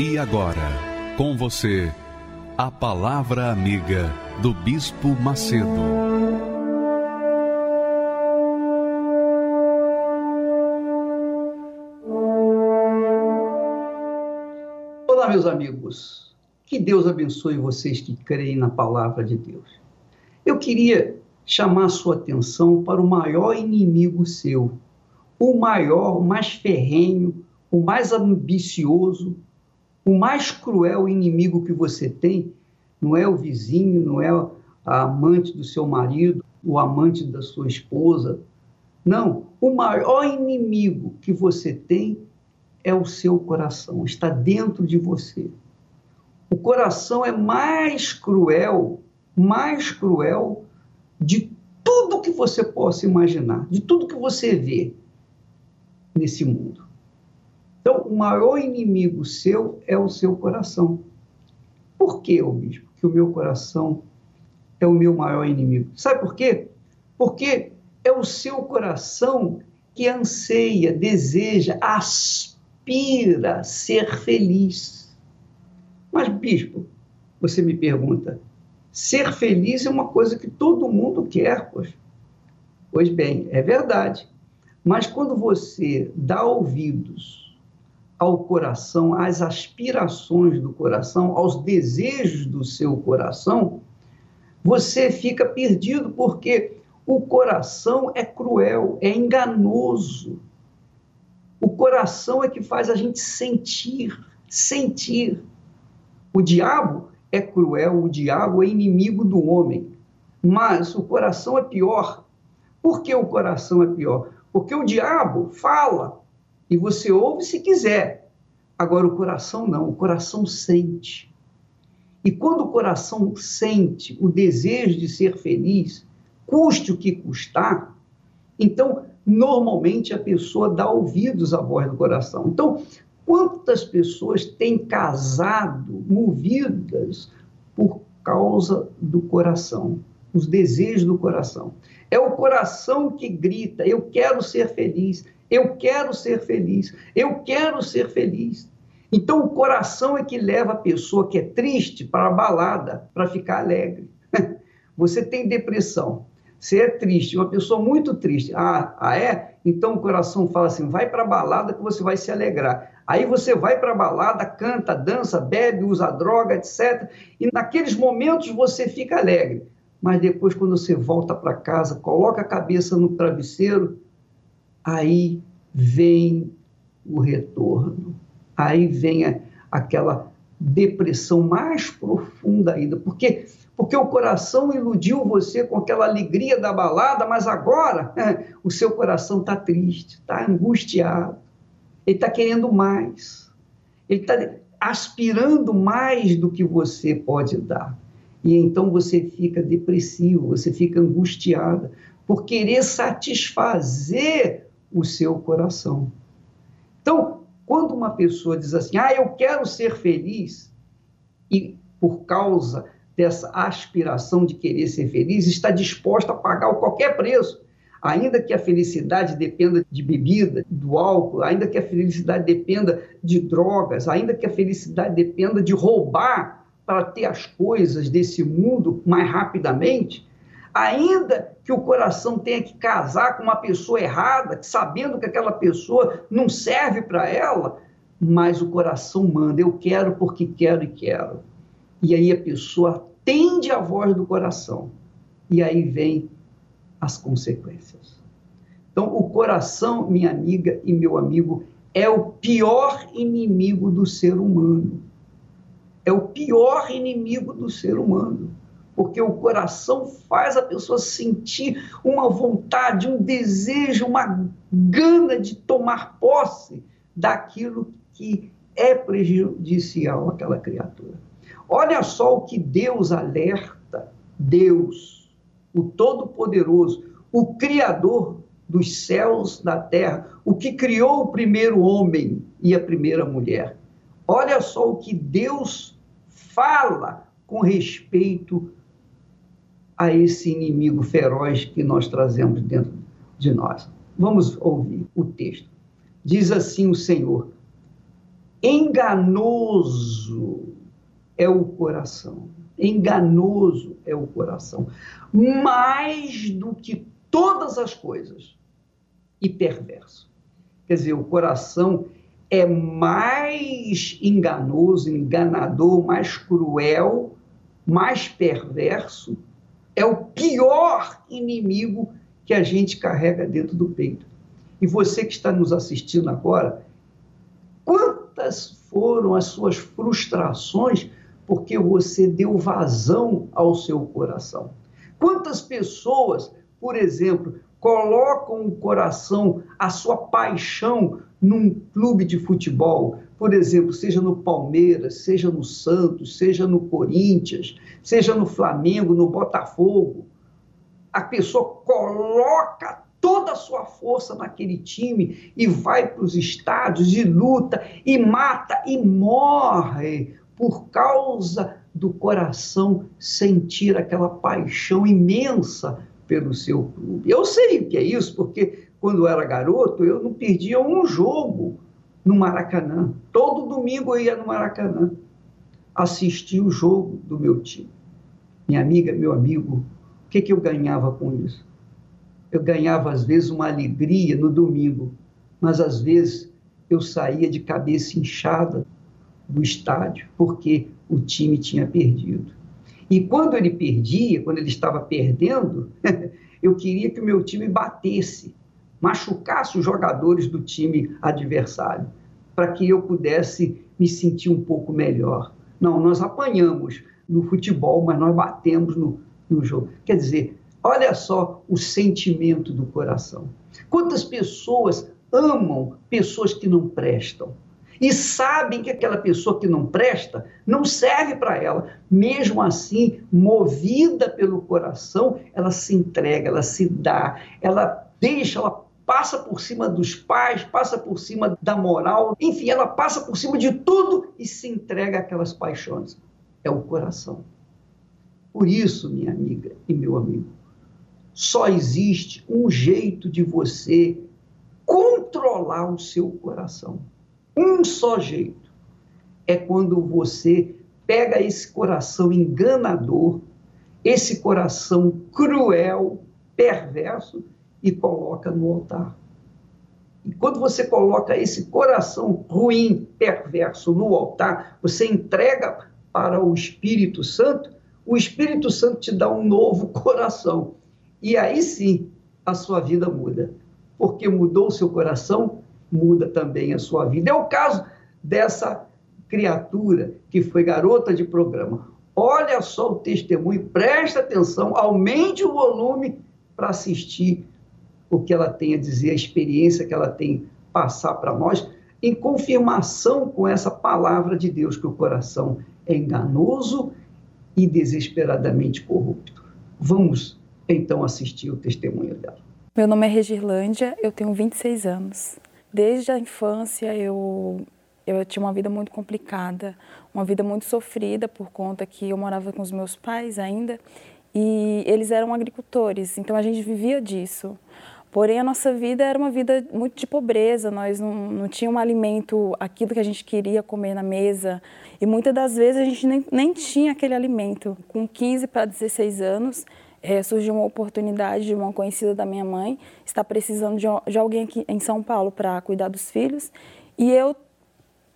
E agora, com você, a Palavra Amiga do Bispo Macedo. Olá, meus amigos. Que Deus abençoe vocês que creem na palavra de Deus. Eu queria chamar sua atenção para o maior inimigo seu, o maior, o mais ferrenho, o mais ambicioso, o mais cruel inimigo que você tem não é o vizinho, não é a amante do seu marido, o amante da sua esposa. Não, o maior inimigo que você tem é o seu coração, está dentro de você. O coração é mais cruel, mais cruel de tudo que você possa imaginar, de tudo que você vê nesse mundo. Então, o maior inimigo seu é o seu coração. Por que, ô bispo, que o meu coração é o meu maior inimigo? Sabe por quê? Porque é o seu coração que anseia, deseja, aspira ser feliz. Mas, bispo, você me pergunta, ser feliz é uma coisa que todo mundo quer, pois. Pois bem, é verdade. Mas quando você dá ouvidos ao coração, às aspirações do coração, aos desejos do seu coração, você fica perdido porque o coração é cruel, é enganoso. O coração é que faz a gente sentir, sentir. O diabo é cruel, o diabo é inimigo do homem. Mas o coração é pior. Por que o coração é pior? Porque o diabo fala, e você ouve se quiser. Agora, o coração não, o coração sente. E quando o coração sente o desejo de ser feliz, custe o que custar, então, normalmente a pessoa dá ouvidos à voz do coração. Então, quantas pessoas têm casado movidas por causa do coração, os desejos do coração? É o coração que grita: Eu quero ser feliz, eu quero ser feliz, eu quero ser feliz. Então, o coração é que leva a pessoa que é triste para a balada, para ficar alegre. Você tem depressão, você é triste, uma pessoa muito triste. Ah, ah é? Então o coração fala assim: vai para a balada que você vai se alegrar. Aí você vai para a balada, canta, dança, bebe, usa droga, etc. E naqueles momentos você fica alegre. Mas depois, quando você volta para casa, coloca a cabeça no travesseiro, aí vem o retorno. Aí vem aquela depressão mais profunda ainda. Por quê? Porque o coração iludiu você com aquela alegria da balada, mas agora o seu coração está triste, está angustiado. Ele está querendo mais. Ele está aspirando mais do que você pode dar. E então você fica depressivo, você fica angustiada por querer satisfazer o seu coração. Então, quando uma pessoa diz assim, ah, eu quero ser feliz, e por causa dessa aspiração de querer ser feliz, está disposta a pagar qualquer preço, ainda que a felicidade dependa de bebida, do álcool, ainda que a felicidade dependa de drogas, ainda que a felicidade dependa de roubar para ter as coisas desse mundo mais rapidamente, ainda que o coração tenha que casar com uma pessoa errada, sabendo que aquela pessoa não serve para ela, mas o coração manda, eu quero porque quero e quero. E aí a pessoa atende a voz do coração. E aí vem as consequências. Então, o coração, minha amiga e meu amigo, é o pior inimigo do ser humano. É o pior inimigo do ser humano porque o coração faz a pessoa sentir uma vontade, um desejo, uma gana de tomar posse daquilo que é prejudicial àquela criatura. Olha só o que Deus alerta, Deus, o Todo-Poderoso, o Criador dos céus, da terra, o que criou o primeiro homem e a primeira mulher. Olha só o que Deus fala com respeito a esse inimigo feroz que nós trazemos dentro de nós. Vamos ouvir o texto. Diz assim o Senhor: enganoso é o coração, enganoso é o coração, mais do que todas as coisas, e perverso. Quer dizer, o coração é mais enganoso, enganador, mais cruel, mais perverso é o pior inimigo que a gente carrega dentro do peito. E você que está nos assistindo agora, quantas foram as suas frustrações porque você deu vazão ao seu coração? Quantas pessoas, por exemplo, colocam o coração, a sua paixão num clube de futebol, por exemplo, seja no Palmeiras, seja no Santos, seja no Corinthians, seja no Flamengo, no Botafogo, a pessoa coloca toda a sua força naquele time e vai para os estádios e luta e mata e morre por causa do coração sentir aquela paixão imensa pelo seu clube. Eu sei o que é isso, porque quando eu era garoto, eu não perdia um jogo no Maracanã. Todo domingo eu ia no Maracanã assistir o jogo do meu time. Minha amiga, meu amigo, o que, que eu ganhava com isso? Eu ganhava, às vezes, uma alegria no domingo, mas às vezes eu saía de cabeça inchada do estádio, porque o time tinha perdido. E quando ele perdia, quando ele estava perdendo, eu queria que o meu time batesse, machucasse os jogadores do time adversário, para que eu pudesse me sentir um pouco melhor. Não, nós apanhamos no futebol, mas nós batemos no, no jogo. Quer dizer, olha só o sentimento do coração. Quantas pessoas amam pessoas que não prestam? e sabem que aquela pessoa que não presta não serve para ela. Mesmo assim, movida pelo coração, ela se entrega, ela se dá, ela deixa, ela passa por cima dos pais, passa por cima da moral, enfim, ela passa por cima de tudo e se entrega àquelas paixões. É o coração. Por isso, minha amiga e meu amigo, só existe um jeito de você controlar o seu coração um só jeito. É quando você pega esse coração enganador, esse coração cruel, perverso e coloca no altar. E quando você coloca esse coração ruim, perverso no altar, você entrega para o Espírito Santo, o Espírito Santo te dá um novo coração. E aí sim a sua vida muda. Porque mudou o seu coração, muda também a sua vida. É o caso dessa criatura que foi garota de programa. Olha só o testemunho, presta atenção, aumente o volume para assistir o que ela tem a dizer, a experiência que ela tem passar para nós, em confirmação com essa palavra de Deus que o coração é enganoso e desesperadamente corrupto. Vamos então assistir o testemunho dela. Meu nome é Regirlândia, eu tenho 26 anos. Desde a infância eu eu tinha uma vida muito complicada, uma vida muito sofrida por conta que eu morava com os meus pais ainda e eles eram agricultores, então a gente vivia disso. Porém, a nossa vida era uma vida muito de pobreza, nós não, não tínhamos um alimento, aquilo que a gente queria comer na mesa, e muitas das vezes a gente nem, nem tinha aquele alimento. Com 15 para 16 anos, é, surgiu uma oportunidade de uma conhecida da minha mãe estar precisando de, de alguém aqui em São Paulo para cuidar dos filhos e eu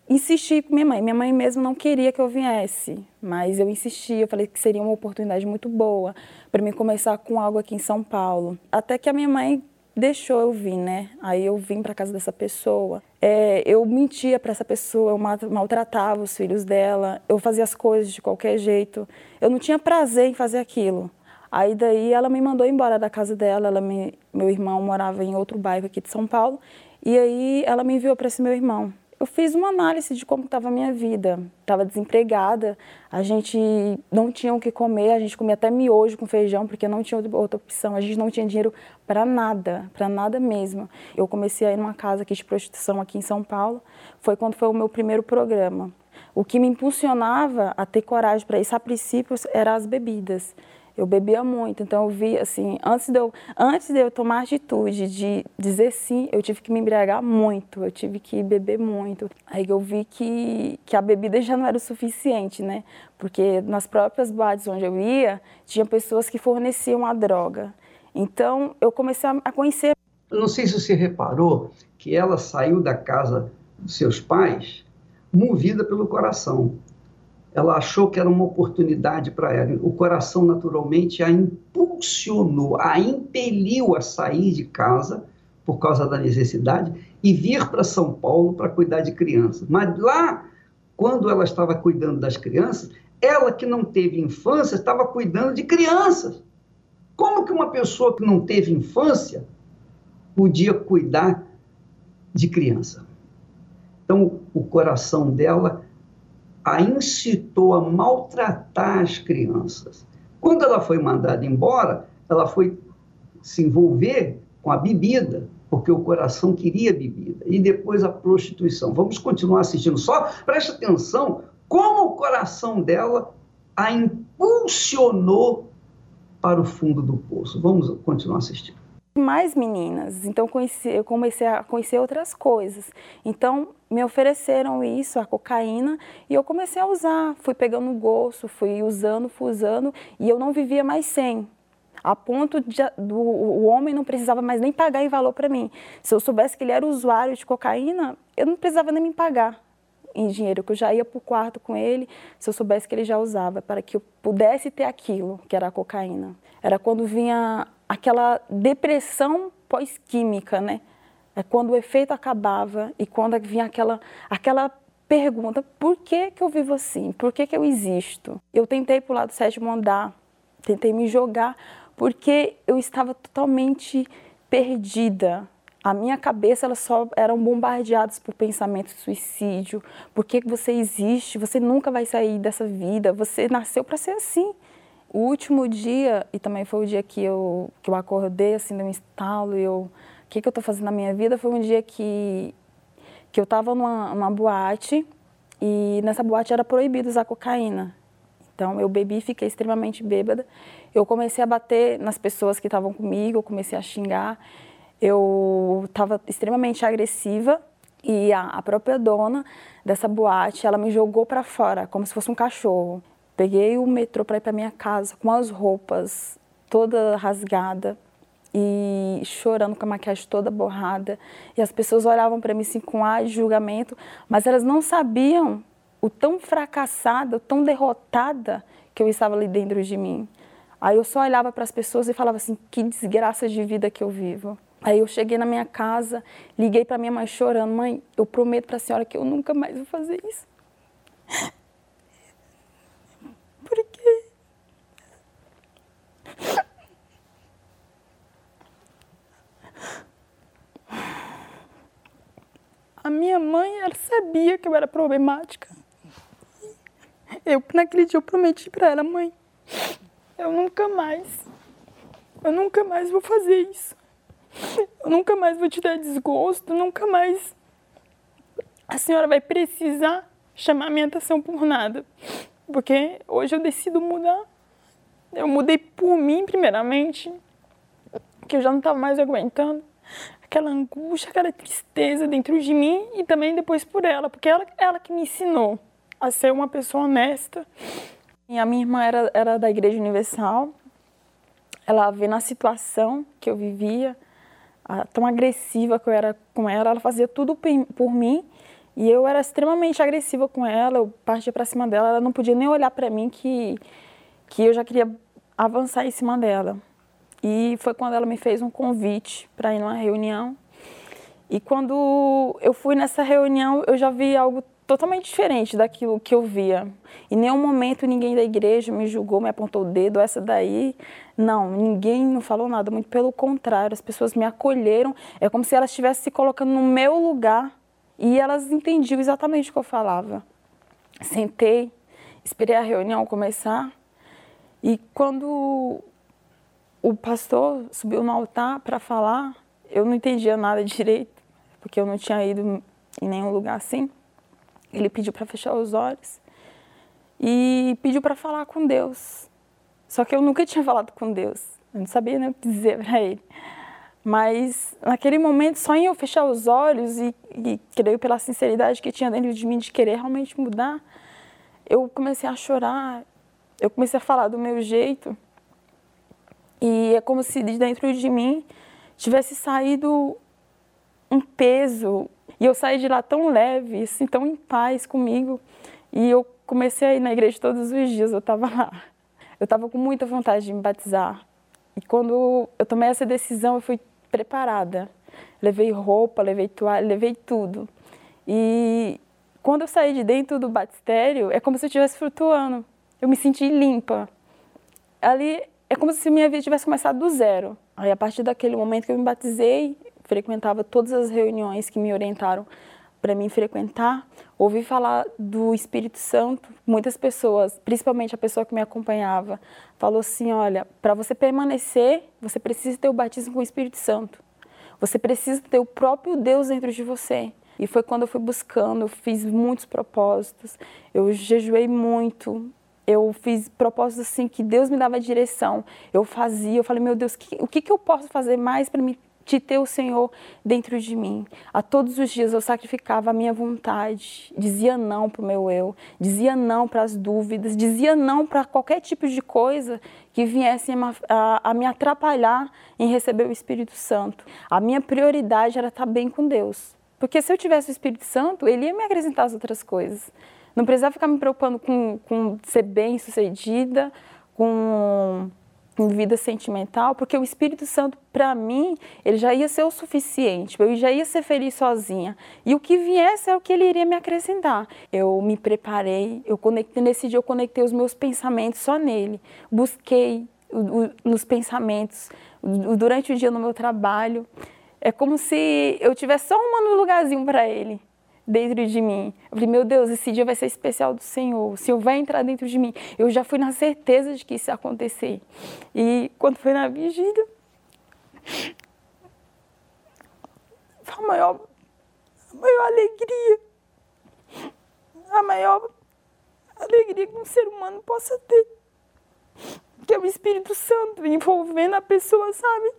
insisti com minha mãe. Minha mãe mesmo não queria que eu viesse, mas eu insisti. Eu falei que seria uma oportunidade muito boa para mim começar com algo aqui em São Paulo. Até que a minha mãe deixou eu vir, né? Aí eu vim para casa dessa pessoa. É, eu mentia para essa pessoa, eu maltratava os filhos dela, eu fazia as coisas de qualquer jeito. Eu não tinha prazer em fazer aquilo. Aí daí ela me mandou embora da casa dela, ela me, meu irmão morava em outro bairro aqui de São Paulo, e aí ela me enviou para esse meu irmão eu fiz uma análise de como estava a minha vida. Estava desempregada, a gente não tinha o que comer, a gente comia até miojo com feijão, porque não tinha outra opção, a gente não tinha dinheiro para nada, para nada mesmo. Eu comecei a ir numa casa aqui de prostituição aqui em São Paulo, foi quando foi o meu primeiro programa. O que me impulsionava a ter coragem para isso, a princípio, eram as bebidas eu bebia muito, então eu vi assim, antes de eu, antes de eu tomar atitude de dizer sim, eu tive que me embriagar muito, eu tive que beber muito. Aí eu vi que, que a bebida já não era o suficiente, né? Porque nas próprias boates onde eu ia, tinha pessoas que forneciam a droga. Então eu comecei a conhecer. Eu não sei se você reparou que ela saiu da casa dos seus pais movida pelo coração ela achou que era uma oportunidade para ela. O coração, naturalmente, a impulsionou, a impeliu a sair de casa por causa da necessidade e vir para São Paulo para cuidar de crianças. Mas lá, quando ela estava cuidando das crianças, ela que não teve infância estava cuidando de crianças. Como que uma pessoa que não teve infância podia cuidar de criança? Então, o coração dela a incitou a maltratar as crianças. Quando ela foi mandada embora, ela foi se envolver com a bebida, porque o coração queria bebida, e depois a prostituição. Vamos continuar assistindo. Só preste atenção como o coração dela a impulsionou para o fundo do poço. Vamos continuar assistindo mais meninas, então conheci, eu comecei a conhecer outras coisas. Então me ofereceram isso, a cocaína, e eu comecei a usar. Fui pegando gosto, fui usando, fui usando, e eu não vivia mais sem. A ponto de do, o homem não precisava mais nem pagar em valor para mim. Se eu soubesse que ele era usuário de cocaína, eu não precisava nem me pagar em dinheiro, que eu já ia para o quarto com ele, se eu soubesse que ele já usava, para que eu pudesse ter aquilo, que era a cocaína. Era quando vinha aquela depressão pós-química, né? É quando o efeito acabava e quando vinha aquela, aquela pergunta: por que, que eu vivo assim? Por que, que eu existo? Eu tentei pular do sétimo andar, tentei me jogar, porque eu estava totalmente perdida. A minha cabeça ela só eram bombardeadas por pensamentos de suicídio. Por que você existe? Você nunca vai sair dessa vida. Você nasceu para ser assim. O último dia, e também foi o dia que eu, que eu acordei, assim, deu um estalo, e eu, o que, que eu estou fazendo na minha vida, foi um dia que, que eu estava numa, numa boate, e nessa boate era proibido usar cocaína. Então, eu bebi, fiquei extremamente bêbada. Eu comecei a bater nas pessoas que estavam comigo, eu comecei a xingar. Eu estava extremamente agressiva e a, a própria dona dessa boate, ela me jogou para fora, como se fosse um cachorro. Peguei o metrô para ir para minha casa com as roupas toda rasgada e chorando com a maquiagem toda borrada. E as pessoas olhavam para mim assim com ar de julgamento, mas elas não sabiam o tão fracassada, o tão derrotada que eu estava ali dentro de mim. Aí eu só olhava para as pessoas e falava assim: que desgraça de vida que eu vivo. Aí eu cheguei na minha casa, liguei para minha mãe chorando: mãe, eu prometo para a senhora que eu nunca mais vou fazer isso. A minha mãe, ela sabia que eu era problemática. Eu, naquele dia, eu prometi para ela, mãe, eu nunca mais, eu nunca mais vou fazer isso. Eu nunca mais vou te dar desgosto, nunca mais a senhora vai precisar chamar minha atenção por nada. Porque hoje eu decido mudar. Eu mudei por mim, primeiramente, que eu já não estava mais aguentando aquela angústia, aquela tristeza dentro de mim e também depois por ela, porque ela, ela que me ensinou a ser uma pessoa honesta. E a minha irmã era, era da Igreja Universal, ela vendo a situação que eu vivia, a, tão agressiva que eu era com ela, ela fazia tudo por, mim e eu era extremamente agressiva com ela, eu partia para cima dela, ela não podia nem olhar para mim que, que eu já queria avançar em cima dela. E foi quando ela me fez um convite para ir numa reunião. E quando eu fui nessa reunião, eu já vi algo totalmente diferente daquilo que eu via. Em nenhum momento ninguém da igreja me julgou, me apontou o dedo, essa daí. Não, ninguém não falou nada, muito pelo contrário, as pessoas me acolheram. É como se elas estivessem se colocando no meu lugar e elas entendiam exatamente o que eu falava. Sentei, esperei a reunião começar e quando o pastor subiu no altar para falar, eu não entendia nada direito, porque eu não tinha ido em nenhum lugar assim. Ele pediu para fechar os olhos e pediu para falar com Deus. Só que eu nunca tinha falado com Deus, eu não sabia nem o que dizer para ele. Mas naquele momento, só em eu fechar os olhos e, e creio pela sinceridade que tinha dentro de mim de querer realmente mudar, eu comecei a chorar, eu comecei a falar do meu jeito. E é como se de dentro de mim tivesse saído um peso. E eu saí de lá tão leve, assim, tão em paz comigo. E eu comecei a ir na igreja todos os dias, eu estava lá. Eu estava com muita vontade de me batizar. E quando eu tomei essa decisão, eu fui preparada. Levei roupa, levei toalha, levei tudo. E quando eu saí de dentro do batistério, é como se eu estivesse flutuando eu me senti limpa. Ali é como se minha vida tivesse começado do zero. Aí, a partir daquele momento que eu me batizei, frequentava todas as reuniões que me orientaram para mim frequentar, ouvi falar do Espírito Santo. Muitas pessoas, principalmente a pessoa que me acompanhava, falou assim: olha, para você permanecer, você precisa ter o batismo com o Espírito Santo. Você precisa ter o próprio Deus dentro de você. E foi quando eu fui buscando, eu fiz muitos propósitos, eu jejuei muito, eu fiz propósitos assim que Deus me dava direção. Eu fazia, eu falei, meu Deus, que, o que, que eu posso fazer mais para me ter o Senhor dentro de mim. A todos os dias eu sacrificava a minha vontade, dizia não para o meu eu, dizia não para as dúvidas, dizia não para qualquer tipo de coisa que viesse a, a, me atrapalhar em receber o Espírito Santo. A minha prioridade era estar bem com Deus. Porque se eu tivesse o Espírito Santo, ele ia me acrescentar as outras coisas. Não precisava ficar me preocupando com, com ser bem sucedida, com, com vida sentimental, porque o Espírito Santo, para mim, ele já ia ser o suficiente, eu já ia ser feliz sozinha. E o que viesse é o que ele iria me acrescentar. Eu me preparei, eu conectei, nesse dia eu conectei os meus pensamentos só nele. Busquei o, o, nos pensamentos, durante o dia no meu trabalho. É como se eu tivesse só um lugarzinho para ele dentro de mim. Eu falei, meu Deus, esse dia vai ser especial do Senhor. O Senhor vai entrar dentro de mim. Eu já fui na certeza de que isso ia acontecer. E quando foi na vigília, foi a maior, a maior alegria. A maior alegria que um ser humano possa ter. Que é o Espírito Santo envolvendo a pessoa, sabe?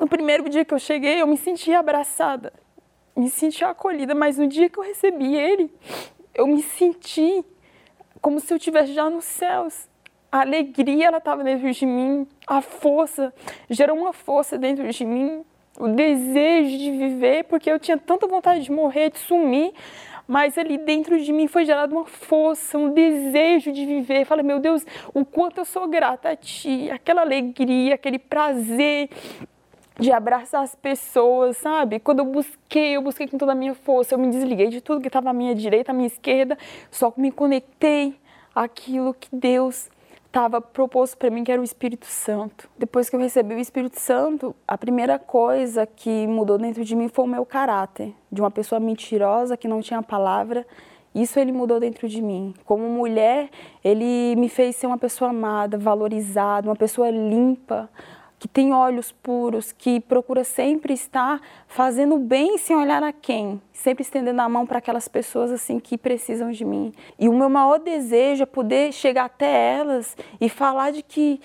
No primeiro dia que eu cheguei, eu me senti abraçada me senti acolhida, mas no dia que eu recebi ele, eu me senti como se eu estivesse já nos céus. A alegria ela estava dentro de mim, a força gerou uma força dentro de mim, o desejo de viver, porque eu tinha tanta vontade de morrer, de sumir, mas ali dentro de mim foi gerada uma força, um desejo de viver. Falei, meu Deus, o quanto eu sou grata a Ti, aquela alegria, aquele prazer de abraçar as pessoas, sabe? Quando eu busquei, eu busquei com toda a minha força, eu me desliguei de tudo que estava à minha direita, à minha esquerda, só me conectei àquilo que Deus estava proposto para mim, que era o Espírito Santo. Depois que eu recebi o Espírito Santo, a primeira coisa que mudou dentro de mim foi o meu caráter, de uma pessoa mentirosa que não tinha palavra. Isso ele mudou dentro de mim. Como mulher, ele me fez ser uma pessoa amada, valorizada, uma pessoa limpa, que tem olhos puros, que procura sempre estar fazendo bem sem olhar a quem, sempre estendendo a mão para aquelas pessoas assim que precisam de mim. E o meu maior desejo é poder chegar até elas e falar de que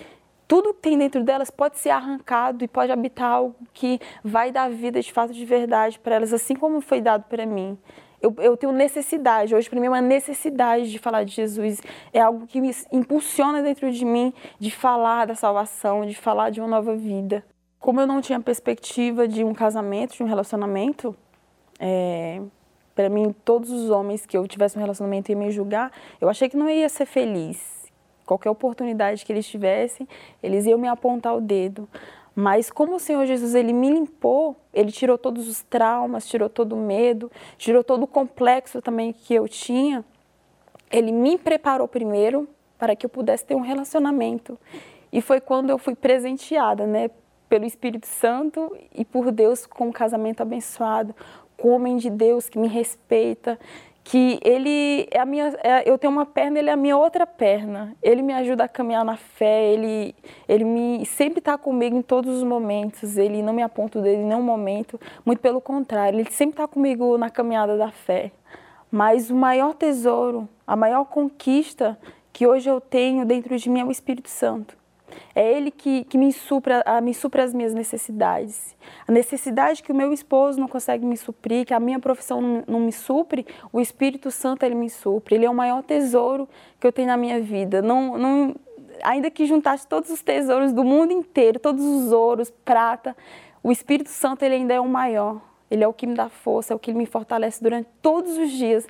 tudo que tem dentro delas pode ser arrancado e pode habitar algo que vai dar vida de fato de verdade para elas, assim como foi dado para mim eu, eu tenho necessidade, hoje para mim é uma necessidade de falar de Jesus, é algo que me impulsiona dentro de mim de falar da salvação, de falar de uma nova vida. Como eu não tinha perspectiva de um casamento, de um relacionamento, é, para mim todos os homens que eu tivesse um relacionamento iam me julgar, eu achei que não ia ser feliz. Qualquer oportunidade que eles tivessem, eles iam me apontar o dedo. Mas como o Senhor Jesus ele me limpou, ele tirou todos os traumas, tirou todo o medo, tirou todo o complexo também que eu tinha. Ele me preparou primeiro para que eu pudesse ter um relacionamento. E foi quando eu fui presenteada, né, pelo Espírito Santo e por Deus com um casamento abençoado, com um homem de Deus que me respeita, que ele é a minha, é, eu tenho uma perna, ele é a minha outra perna. Ele me ajuda a caminhar na fé, ele, ele me sempre está comigo em todos os momentos. Ele não me aponta dele em nenhum momento, muito pelo contrário, ele sempre está comigo na caminhada da fé. Mas o maior tesouro, a maior conquista que hoje eu tenho dentro de mim é o Espírito Santo. É Ele que, que me, supra, me supra as minhas necessidades. A necessidade que o meu esposo não consegue me suprir, que a minha profissão não, não me supre, o Espírito Santo Ele me supre. Ele é o maior tesouro que eu tenho na minha vida. Não, não, ainda que juntasse todos os tesouros do mundo inteiro, todos os ouros, prata, o Espírito Santo Ele ainda é o maior. Ele é o que me dá força, é o que me fortalece durante todos os dias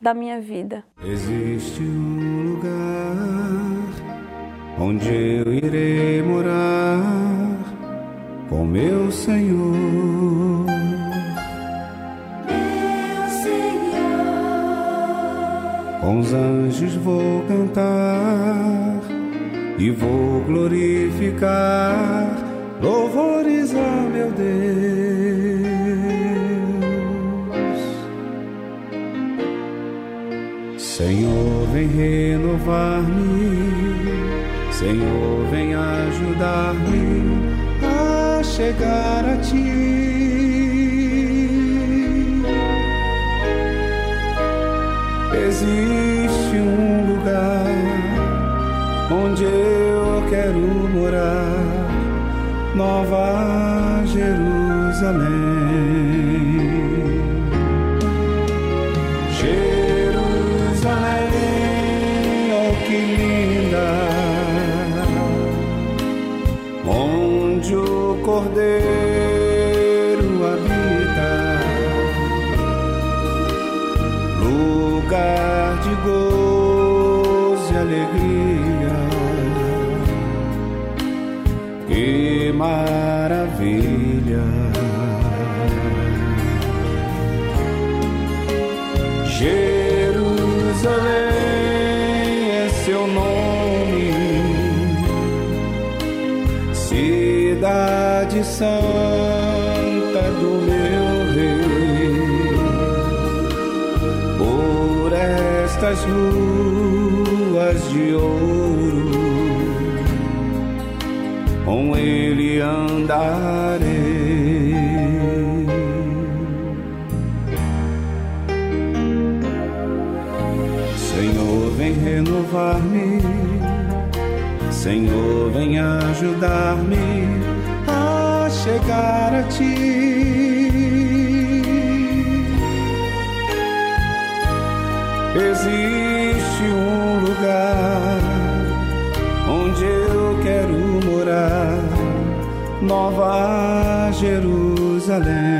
da minha vida. Existe um onde eu irei morar com meu Senhor. Meu Senhor. Com os anjos vou cantar e vou glorificar louvores a meu Deus. Senhor, vem renovar-me Senhor, vem ajudar-me a chegar a ti. Existe um lugar onde eu quero morar, Nova Jerusalém. Santa do meu rei. Por estas ruas de ouro, com ele andarei. Senhor, vem renovar-me. Senhor, vem ajudar-me chegar a ti. Existe um lugar onde eu quero morar, Nova Jerusalém.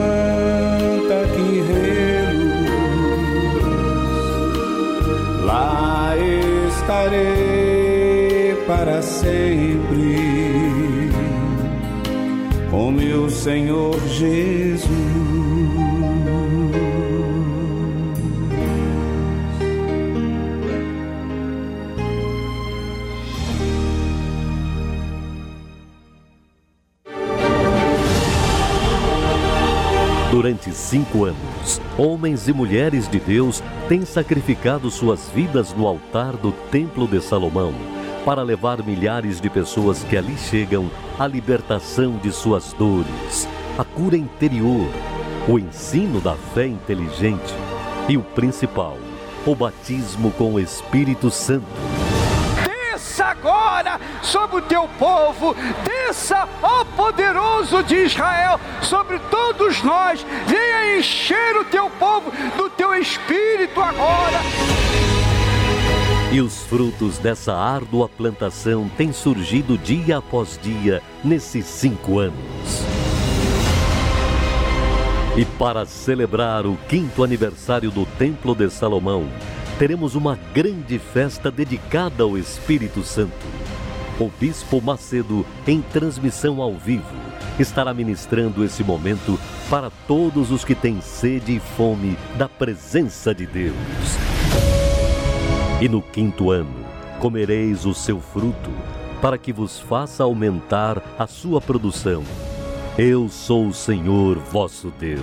Senhor Jesus. Durante cinco anos, homens e mulheres de Deus têm sacrificado suas vidas no altar do Templo de Salomão para levar milhares de pessoas que ali chegam à libertação de suas dores, a cura interior, o ensino da fé inteligente e o principal, o batismo com o Espírito Santo. Desça agora sobre o teu povo, desça, ó poderoso de Israel, sobre todos nós, venha encher o teu povo do teu Espírito agora. E os frutos dessa árdua plantação têm surgido dia após dia nesses cinco anos. E para celebrar o quinto aniversário do Templo de Salomão, teremos uma grande festa dedicada ao Espírito Santo. O Bispo Macedo, em transmissão ao vivo, estará ministrando esse momento para todos os que têm sede e fome da presença de Deus. E no quinto ano, comereis o seu fruto, para que vos faça aumentar a sua produção eu sou o Senhor vosso Deus.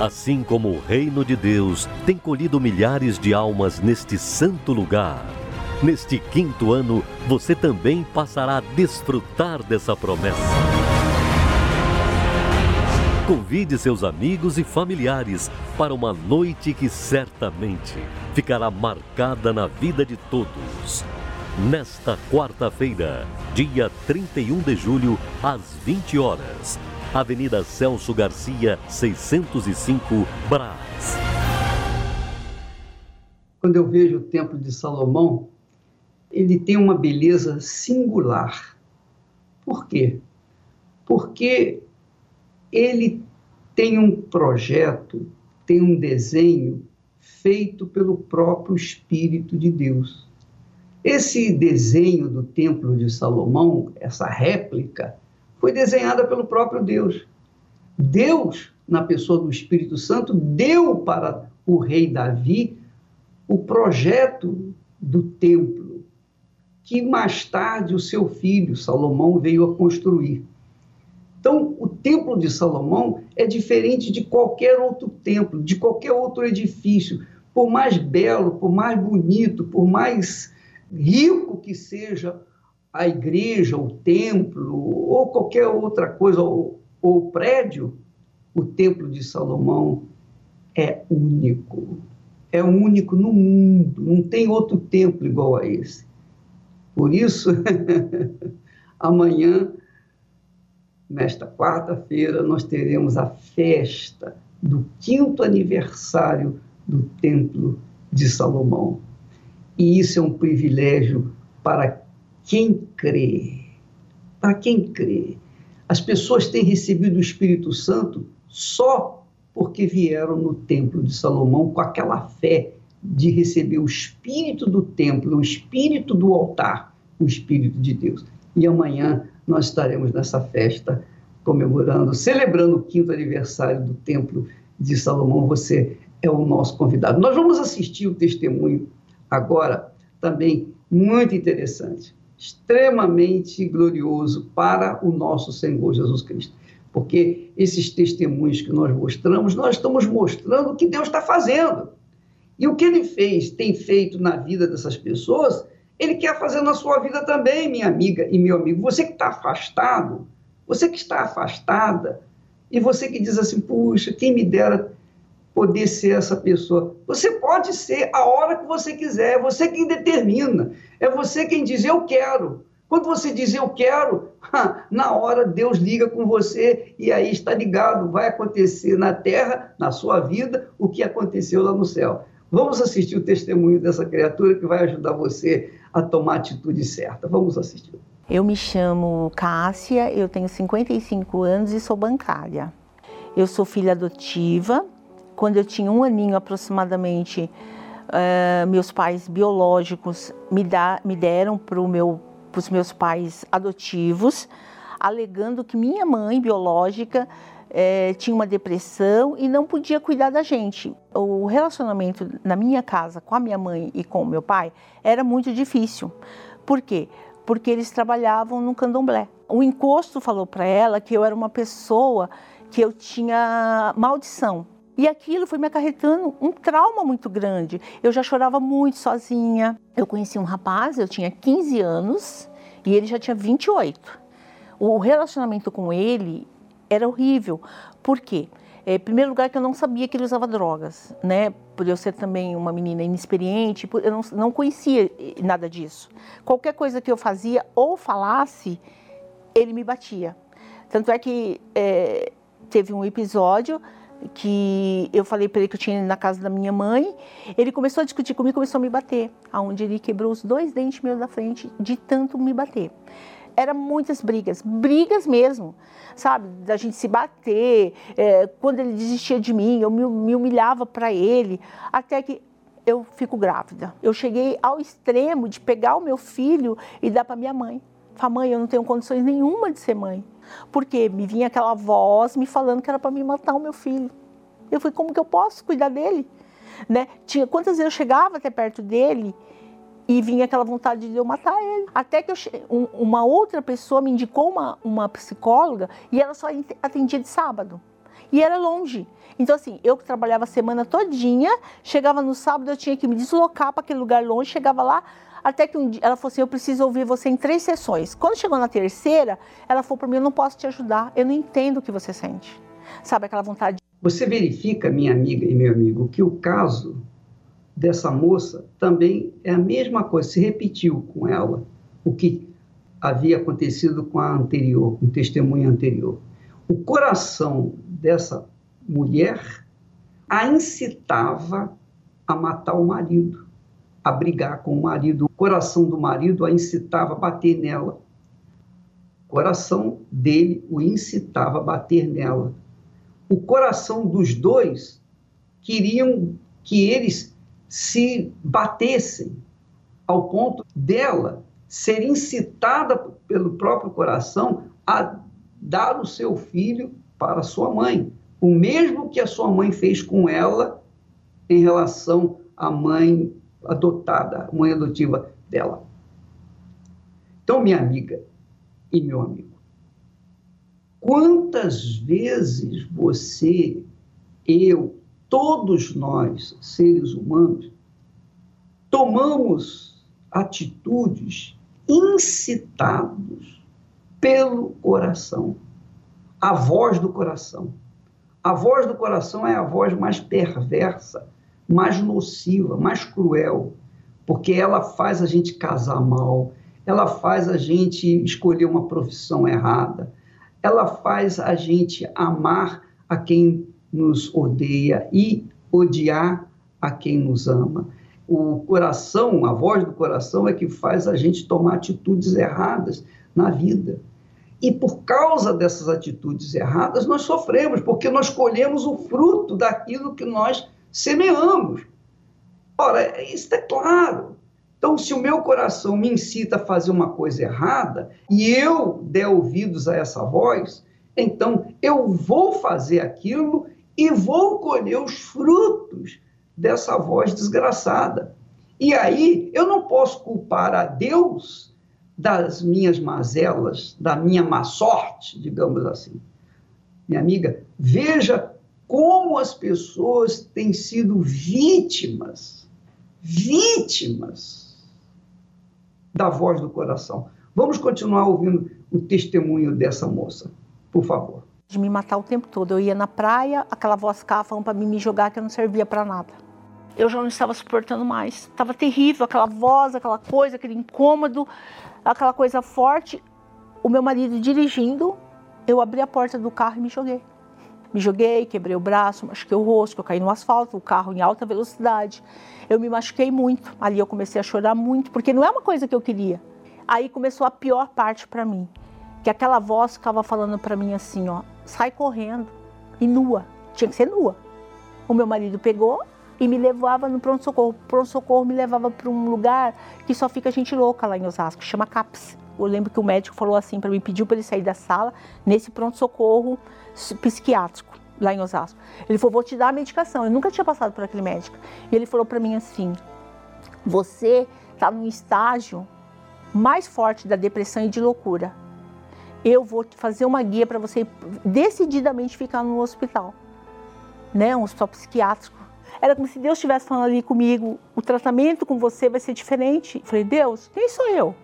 Assim como o reino de Deus tem colhido milhares de almas neste santo lugar, neste quinto ano você também passará a desfrutar dessa promessa. Convide seus amigos e familiares para uma noite que certamente ficará marcada na vida de todos nesta quarta-feira, dia 31 de julho, às 20 horas. Avenida Celso Garcia, 605, Brás. Quando eu vejo o Templo de Salomão, ele tem uma beleza singular. Por quê? Porque ele tem um projeto, tem um desenho feito pelo próprio Espírito de Deus. Esse desenho do Templo de Salomão, essa réplica, foi desenhada pelo próprio Deus. Deus, na pessoa do Espírito Santo, deu para o rei Davi o projeto do templo, que mais tarde o seu filho Salomão veio a construir. Então, o templo de Salomão é diferente de qualquer outro templo, de qualquer outro edifício. Por mais belo, por mais bonito, por mais rico que seja a igreja, o templo, ou qualquer outra coisa, ou, ou prédio, o templo de Salomão é único. É único no mundo, não tem outro templo igual a esse. Por isso, amanhã, nesta quarta-feira, nós teremos a festa do quinto aniversário do Templo de Salomão. E isso é um privilégio para quem crê. Para quem crê. As pessoas têm recebido o Espírito Santo só porque vieram no templo de Salomão com aquela fé de receber o espírito do templo, o espírito do altar, o espírito de Deus. E amanhã nós estaremos nessa festa comemorando, celebrando o quinto aniversário do templo de Salomão. Você é o nosso convidado. Nós vamos assistir o testemunho agora também muito interessante, extremamente glorioso para o nosso Senhor Jesus Cristo. Porque esses testemunhos que nós mostramos, nós estamos mostrando o que Deus está fazendo. E o que ele fez, tem feito na vida dessas pessoas, ele quer fazer na sua vida também, minha amiga e meu amigo. Você que está afastado, você que está afastada, e você que diz assim, puxa, quem me dera poder ser essa pessoa. Você pode ser a hora que você quiser, é você quem determina, é você quem diz eu quero. Quando você diz eu quero, na hora Deus liga com você e aí está ligado, vai acontecer na terra, na sua vida, o que aconteceu lá no céu. Vamos assistir o testemunho dessa criatura que vai ajudar você a tomar a atitude certa. Vamos assistir. Eu me chamo Cássia, eu tenho 55 anos e sou bancária. Eu sou filha adotiva quando eu tinha um aninho aproximadamente, uh, meus pais biológicos me, da, me deram para meu, os meus pais adotivos, alegando que minha mãe biológica eh, tinha uma depressão e não podia cuidar da gente. O relacionamento na minha casa com a minha mãe e com o meu pai era muito difícil. Por quê? Porque eles trabalhavam no candomblé. O encosto falou para ela que eu era uma pessoa que eu tinha maldição. E aquilo foi me acarretando um trauma muito grande. Eu já chorava muito sozinha. Eu conheci um rapaz, eu tinha 15 anos e ele já tinha 28. O relacionamento com ele era horrível. Por quê? É, em primeiro lugar, que eu não sabia que ele usava drogas, né? Por eu ser também uma menina inexperiente, eu não, não conhecia nada disso. Qualquer coisa que eu fazia ou falasse, ele me batia. Tanto é que é, teve um episódio que eu falei para ele que eu tinha na casa da minha mãe, ele começou a discutir comigo, começou a me bater, aonde ele quebrou os dois dentes meus da frente de tanto me bater. Era muitas brigas, brigas mesmo, sabe? Da gente se bater. É, quando ele desistia de mim, eu me, me humilhava para ele, até que eu fico grávida. Eu cheguei ao extremo de pegar o meu filho e dar para minha mãe. Falar, mãe, eu não tenho condições nenhuma de ser mãe. Porque me vinha aquela voz me falando que era para me matar o meu filho. Eu falei, como que eu posso cuidar dele? Né? Tinha, quantas vezes eu chegava até perto dele e vinha aquela vontade de eu matar ele. Até que eu, um, uma outra pessoa me indicou uma, uma psicóloga e ela só atendia de sábado. E era longe. Então, assim, eu que trabalhava a semana todinha, chegava no sábado, eu tinha que me deslocar para aquele lugar longe, chegava lá, até que um dia ela falou assim: Eu preciso ouvir você em três sessões. Quando chegou na terceira, ela falou para mim: Eu não posso te ajudar, eu não entendo o que você sente. Sabe aquela vontade? Você verifica, minha amiga e meu amigo, que o caso dessa moça também é a mesma coisa, se repetiu com ela o que havia acontecido com a anterior, com o testemunho anterior. O coração dessa mulher a incitava a matar o marido a brigar com o marido. O coração do marido a incitava a bater nela. O coração dele o incitava a bater nela. O coração dos dois queriam que eles se batessem, ao ponto dela ser incitada pelo próprio coração a dar o seu filho para sua mãe. O mesmo que a sua mãe fez com ela em relação à mãe adotada, mãe adotiva dela. Então, minha amiga e meu amigo, quantas vezes você, eu, todos nós, seres humanos, tomamos atitudes incitados pelo coração, a voz do coração. A voz do coração é a voz mais perversa mais nociva, mais cruel, porque ela faz a gente casar mal, ela faz a gente escolher uma profissão errada, ela faz a gente amar a quem nos odeia e odiar a quem nos ama. O coração, a voz do coração é que faz a gente tomar atitudes erradas na vida. E por causa dessas atitudes erradas, nós sofremos, porque nós colhemos o fruto daquilo que nós semeamos. Ora, isso é claro. Então, se o meu coração me incita a fazer uma coisa errada e eu der ouvidos a essa voz, então eu vou fazer aquilo e vou colher os frutos dessa voz desgraçada. E aí eu não posso culpar a Deus das minhas mazelas, da minha má sorte, digamos assim. Minha amiga, veja como as pessoas têm sido vítimas, vítimas da voz do coração. Vamos continuar ouvindo o testemunho dessa moça, por favor. De me matar o tempo todo. Eu ia na praia, aquela voz ficava falando para mim me jogar que eu não servia para nada. Eu já não estava suportando mais. Estava terrível, aquela voz, aquela coisa, aquele incômodo, aquela coisa forte. O meu marido dirigindo, eu abri a porta do carro e me joguei. Me joguei, quebrei o braço, machuquei o rosto, eu caí no asfalto, o carro em alta velocidade. Eu me machuquei muito. Ali eu comecei a chorar muito, porque não é uma coisa que eu queria. Aí começou a pior parte para mim, que aquela voz ficava falando para mim assim, ó, sai correndo e nua, tinha que ser nua. O meu marido pegou e me levava no pronto socorro. O pronto socorro me levava para um lugar que só fica gente louca lá em Osasco, chama CAPS. Eu lembro que o médico falou assim para mim, pediu para ele sair da sala nesse pronto socorro psiquiátrico lá em Osasco. Ele falou: "Vou te dar a medicação". Eu nunca tinha passado por aquele médico. E ele falou para mim assim: "Você está num estágio mais forte da depressão e de loucura. Eu vou fazer uma guia para você decididamente ficar no hospital, né, um hospital psiquiátrico. Era como se Deus estivesse falando ali comigo: o tratamento com você vai ser diferente. Eu falei: Deus, quem sou eu?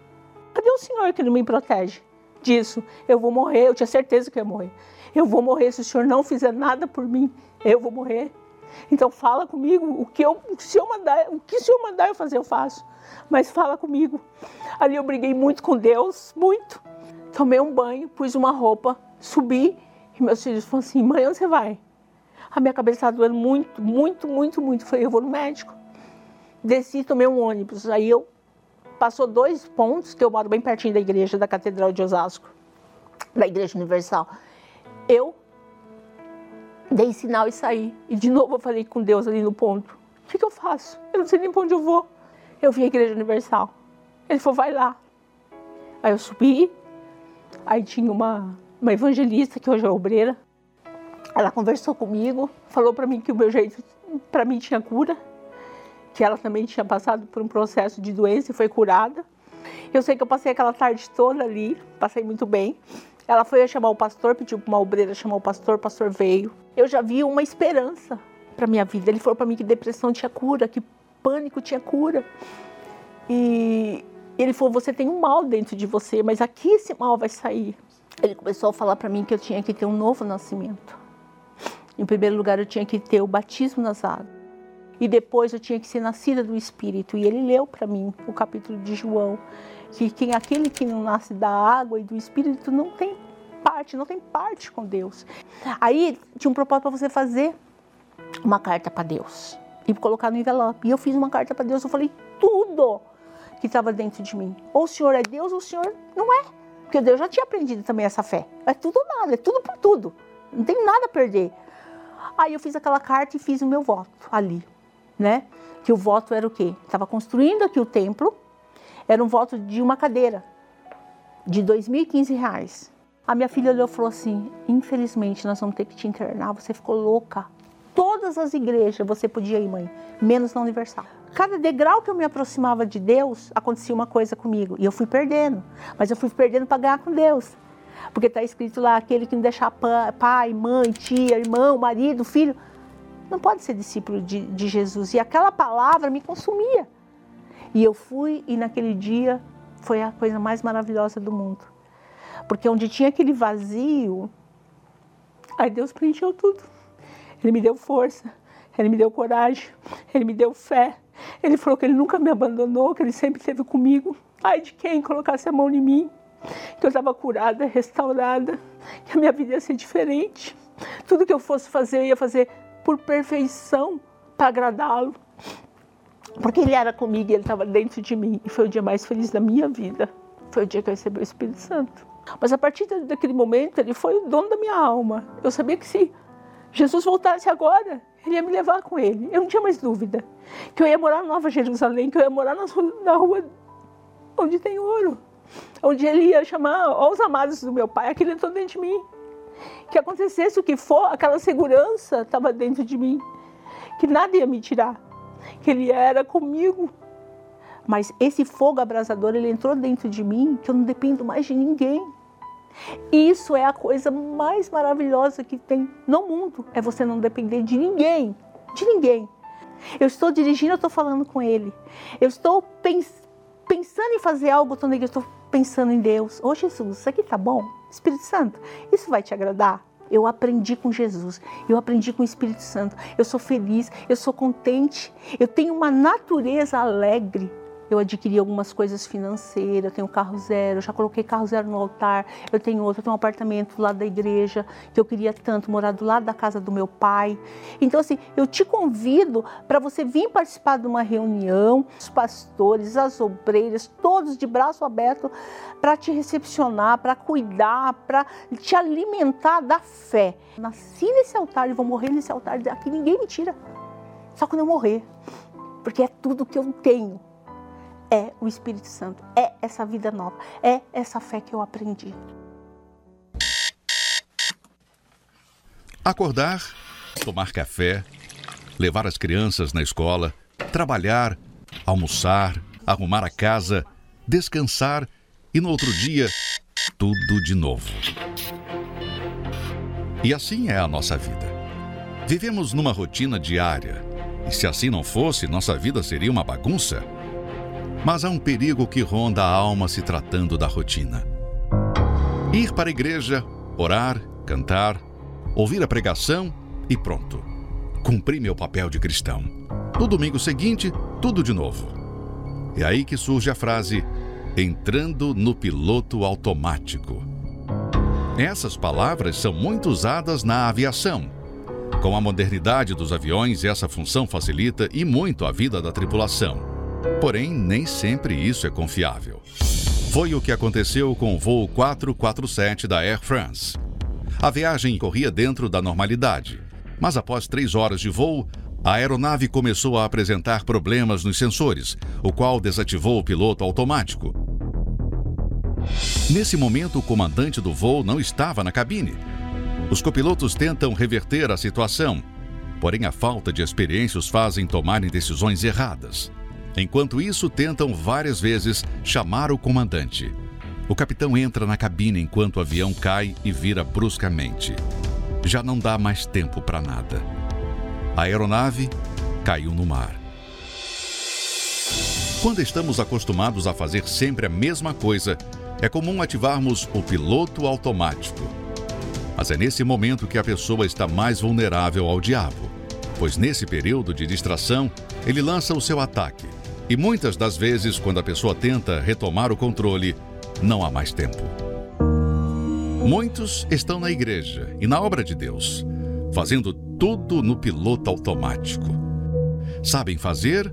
Cadê o Senhor que não me protege? disso. Eu vou morrer, eu tinha certeza que eu ia morrer. Eu vou morrer se o senhor não fizer nada por mim. Eu vou morrer. Então fala comigo, o que eu, se eu mandar, o que o senhor mandar eu fazer, eu faço. Mas fala comigo. Ali eu briguei muito com Deus, muito. Tomei um banho, pus uma roupa, subi e meus filhos falaram assim: "Mãe, onde você vai?" A minha cabeça estava doendo muito, muito, muito, muito. Falei: "Eu vou no médico." Desci, tomei um ônibus. Aí eu passou dois pontos que eu moro bem pertinho da igreja da Catedral de Osasco, da Igreja Universal. Eu dei sinal e saí. E de novo eu falei com Deus ali no ponto: o que, que eu faço? Eu não sei nem para onde eu vou. Eu vim à Igreja Universal. Ele falou: vai lá. Aí eu subi, aí tinha uma, uma evangelista, que hoje é obreira. Ela conversou comigo, falou para mim que o meu jeito, para mim, tinha cura, que ela também tinha passado por um processo de doença e foi curada. Eu sei que eu passei aquela tarde toda ali, passei muito bem. Ela foi chamar o pastor, pediu para uma obreira chamar o pastor, o pastor veio. Eu já vi uma esperança para minha vida. Ele falou para mim que depressão tinha cura, que pânico tinha cura. E ele falou: Você tem um mal dentro de você, mas aqui esse mal vai sair. Ele começou a falar para mim que eu tinha que ter um novo nascimento. Em primeiro lugar, eu tinha que ter o batismo nas águas. E depois eu tinha que ser nascida do Espírito. E ele leu para mim o capítulo de João que quem aquele que não nasce da água e do espírito não tem parte, não tem parte com Deus. Aí tinha um propósito para você fazer uma carta para Deus e colocar no envelope. E eu fiz uma carta para Deus, eu falei tudo que estava dentro de mim. Ou o Senhor é Deus ou o Senhor não é. Porque Deus já tinha aprendido também essa fé. É tudo ou nada, é tudo por tudo. Não tem nada a perder. Aí eu fiz aquela carta e fiz o meu voto ali, né? Que o voto era o quê? Estava construindo aqui o templo, era um voto de uma cadeira, de R$ 2.015. A minha filha olhou e falou assim: infelizmente nós vamos ter que te internar, você ficou louca. Todas as igrejas você podia ir, mãe, menos na Universal. Cada degrau que eu me aproximava de Deus, acontecia uma coisa comigo. E eu fui perdendo. Mas eu fui perdendo para ganhar com Deus. Porque está escrito lá: aquele que não deixar pai, mãe, tia, irmão, marido, filho, não pode ser discípulo de, de Jesus. E aquela palavra me consumia. E eu fui e naquele dia foi a coisa mais maravilhosa do mundo. Porque onde tinha aquele vazio, aí Deus preencheu tudo. Ele me deu força, ele me deu coragem, ele me deu fé. Ele falou que ele nunca me abandonou, que ele sempre esteve comigo. Ai de quem colocasse a mão em mim, que eu estava curada, restaurada, que a minha vida ia ser diferente. Tudo que eu fosse fazer, eu ia fazer por perfeição para agradá-lo. Porque ele era comigo ele estava dentro de mim. E foi o dia mais feliz da minha vida. Foi o dia que eu recebi o Espírito Santo. Mas a partir daquele momento, ele foi o dono da minha alma. Eu sabia que se Jesus voltasse agora, ele ia me levar com ele. Eu não tinha mais dúvida. Que eu ia morar na Nova Jerusalém, que eu ia morar na rua onde tem ouro. Onde ele ia chamar os amados do meu pai, aquele entrou dentro de mim. Que acontecesse o que for, aquela segurança estava dentro de mim. Que nada ia me tirar que Ele era comigo. Mas esse fogo abrasador, ele entrou dentro de mim, que eu não dependo mais de ninguém. Isso é a coisa mais maravilhosa que tem no mundo, é você não depender de ninguém, de ninguém. Eu estou dirigindo, eu estou falando com Ele. Eu estou pens pensando em fazer algo, eu estou pensando em Deus. Ô oh, Jesus, isso aqui tá bom? Espírito Santo, isso vai te agradar? Eu aprendi com Jesus, eu aprendi com o Espírito Santo. Eu sou feliz, eu sou contente, eu tenho uma natureza alegre eu adquiri algumas coisas financeiras, eu tenho carro zero, eu já coloquei carro zero no altar, eu tenho outro, eu tenho um apartamento lado da igreja, que eu queria tanto, morar do lado da casa do meu pai. Então, assim, eu te convido para você vir participar de uma reunião, os pastores, as obreiras, todos de braço aberto, para te recepcionar, para cuidar, para te alimentar da fé. Nasci nesse altar e vou morrer nesse altar, aqui ninguém me tira. Só quando eu morrer. Porque é tudo que eu tenho é o Espírito Santo, é essa vida nova, é essa fé que eu aprendi. Acordar, tomar café, levar as crianças na escola, trabalhar, almoçar, arrumar a casa, descansar e no outro dia, tudo de novo. E assim é a nossa vida. Vivemos numa rotina diária. E se assim não fosse, nossa vida seria uma bagunça. Mas há um perigo que ronda a alma se tratando da rotina. Ir para a igreja, orar, cantar, ouvir a pregação e pronto. Cumpri meu papel de cristão. No domingo seguinte, tudo de novo. É aí que surge a frase entrando no piloto automático. Essas palavras são muito usadas na aviação. Com a modernidade dos aviões, essa função facilita e muito a vida da tripulação. Porém, nem sempre isso é confiável. Foi o que aconteceu com o voo 447 da Air France. A viagem corria dentro da normalidade, mas após três horas de voo, a aeronave começou a apresentar problemas nos sensores, o qual desativou o piloto automático. Nesse momento, o comandante do voo não estava na cabine. Os copilotos tentam reverter a situação, porém a falta de experiência os fazem tomarem decisões erradas. Enquanto isso, tentam várias vezes chamar o comandante. O capitão entra na cabine enquanto o avião cai e vira bruscamente. Já não dá mais tempo para nada. A aeronave caiu no mar. Quando estamos acostumados a fazer sempre a mesma coisa, é comum ativarmos o piloto automático. Mas é nesse momento que a pessoa está mais vulnerável ao diabo, pois nesse período de distração, ele lança o seu ataque. E muitas das vezes, quando a pessoa tenta retomar o controle, não há mais tempo. Muitos estão na igreja e na obra de Deus, fazendo tudo no piloto automático. Sabem fazer,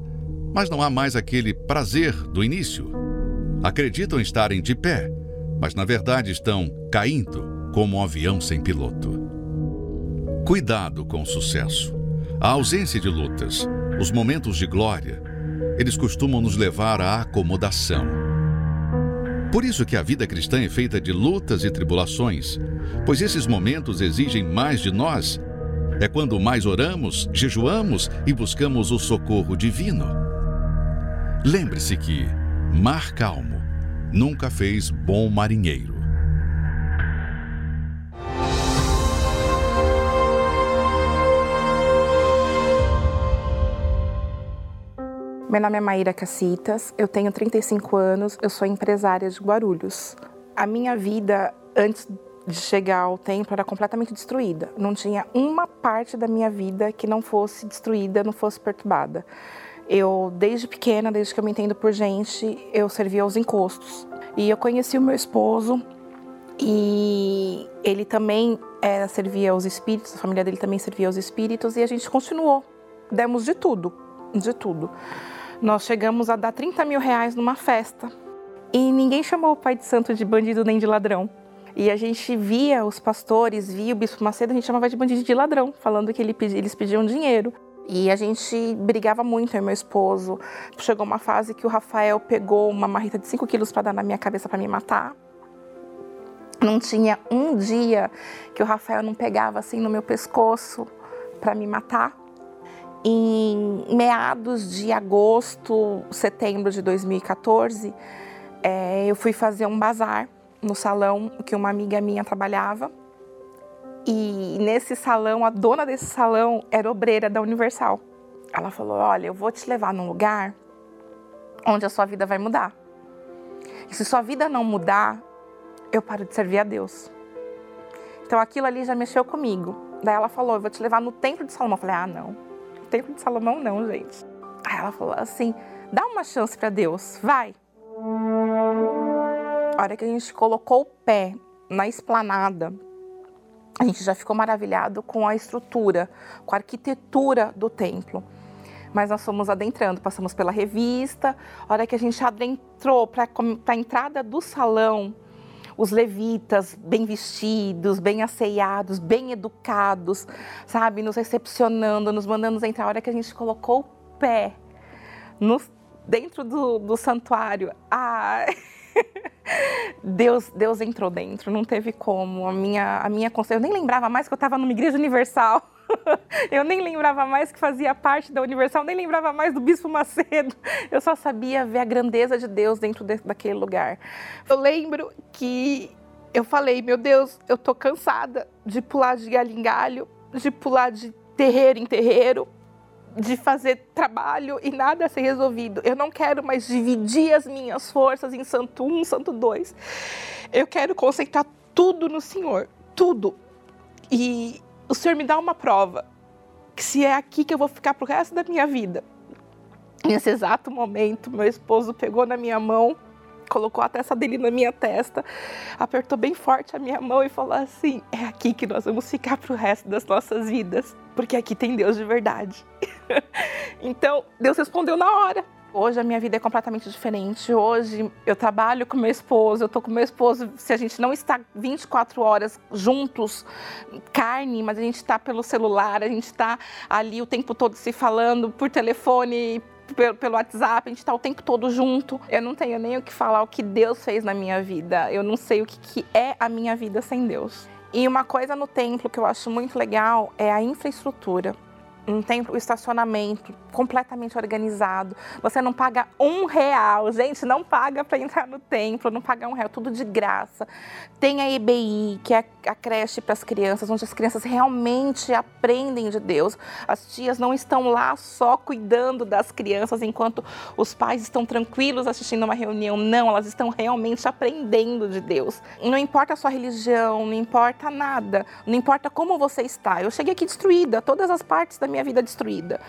mas não há mais aquele prazer do início. Acreditam estarem de pé, mas na verdade estão caindo como um avião sem piloto. Cuidado com o sucesso. A ausência de lutas, os momentos de glória, eles costumam nos levar à acomodação. Por isso que a vida cristã é feita de lutas e tribulações, pois esses momentos exigem mais de nós. É quando mais oramos, jejuamos e buscamos o socorro divino. Lembre-se que mar calmo nunca fez bom marinheiro. Meu nome é Maíra Cacitas, eu tenho 35 anos, eu sou empresária de Guarulhos. A minha vida antes de chegar ao templo era completamente destruída. Não tinha uma parte da minha vida que não fosse destruída, não fosse perturbada. Eu, desde pequena, desde que eu me entendo por gente, eu servia aos encostos. E eu conheci o meu esposo e ele também era, servia aos espíritos, a família dele também servia aos espíritos e a gente continuou. Demos de tudo, de tudo. Nós chegamos a dar 30 mil reais numa festa e ninguém chamou o pai de santo de bandido nem de ladrão. E a gente via os pastores, via o bispo Macedo, a gente chamava de bandido de ladrão, falando que eles pediam dinheiro. E a gente brigava muito, eu e meu esposo. Chegou uma fase que o Rafael pegou uma marrita de 5 quilos para dar na minha cabeça para me matar. Não tinha um dia que o Rafael não pegava assim no meu pescoço para me matar em meados de agosto, setembro de 2014, é, eu fui fazer um bazar no salão que uma amiga minha trabalhava. E nesse salão, a dona desse salão era obreira da Universal. Ela falou: Olha, eu vou te levar num lugar onde a sua vida vai mudar. E se sua vida não mudar, eu paro de servir a Deus. Então aquilo ali já mexeu comigo. Daí ela falou: Eu vou te levar no templo de Salomão. Eu falei: Ah, não Templo de Salomão, não, gente. Aí ela falou assim: dá uma chance para Deus, vai. A hora que a gente colocou o pé na esplanada, a gente já ficou maravilhado com a estrutura, com a arquitetura do templo. Mas nós fomos adentrando, passamos pela revista. A hora que a gente adentrou para a entrada do salão, os levitas bem vestidos, bem asseiados, bem educados, sabe, nos recepcionando, nos mandando entrar. A hora que a gente colocou o pé no, dentro do, do santuário, ah, Deus, Deus entrou dentro, não teve como. A minha, a minha eu nem lembrava mais que eu estava numa igreja universal. Eu nem lembrava mais que fazia parte da Universal, nem lembrava mais do Bispo Macedo. Eu só sabia ver a grandeza de Deus dentro de, daquele lugar. Eu lembro que eu falei, meu Deus, eu tô cansada de pular de galho em galho, de pular de terreiro em terreiro, de fazer trabalho e nada ser resolvido. Eu não quero mais dividir as minhas forças em Santo 1, Santo 2. Eu quero concentrar tudo no Senhor, tudo. E o Senhor me dá uma prova que se é aqui que eu vou ficar pro resto da minha vida. Nesse exato momento, meu esposo pegou na minha mão, colocou a testa dele na minha testa, apertou bem forte a minha mão e falou assim: É aqui que nós vamos ficar pro resto das nossas vidas, porque aqui tem Deus de verdade. então, Deus respondeu na hora. Hoje a minha vida é completamente diferente. Hoje eu trabalho com meu esposo, eu tô com meu esposo. Se a gente não está 24 horas juntos, carne, mas a gente está pelo celular, a gente está ali o tempo todo se falando por telefone, pelo, WhatsApp, a gente está o tempo todo junto. Eu não tenho nem o que falar o que Deus fez na minha vida. Eu não sei o que, que é a minha vida sem Deus. E uma coisa no templo que eu acho muito legal é a infraestrutura um templo, o estacionamento completamente organizado. Você não paga um real, gente, não paga para entrar no templo, não paga um real, tudo de graça. Tem a EBI, que é a creche para as crianças, onde as crianças realmente aprendem de Deus. As tias não estão lá só cuidando das crianças enquanto os pais estão tranquilos assistindo uma reunião, não, elas estão realmente aprendendo de Deus. Não importa a sua religião, não importa nada, não importa como você está. Eu cheguei aqui destruída, todas as partes da minha vida destruída.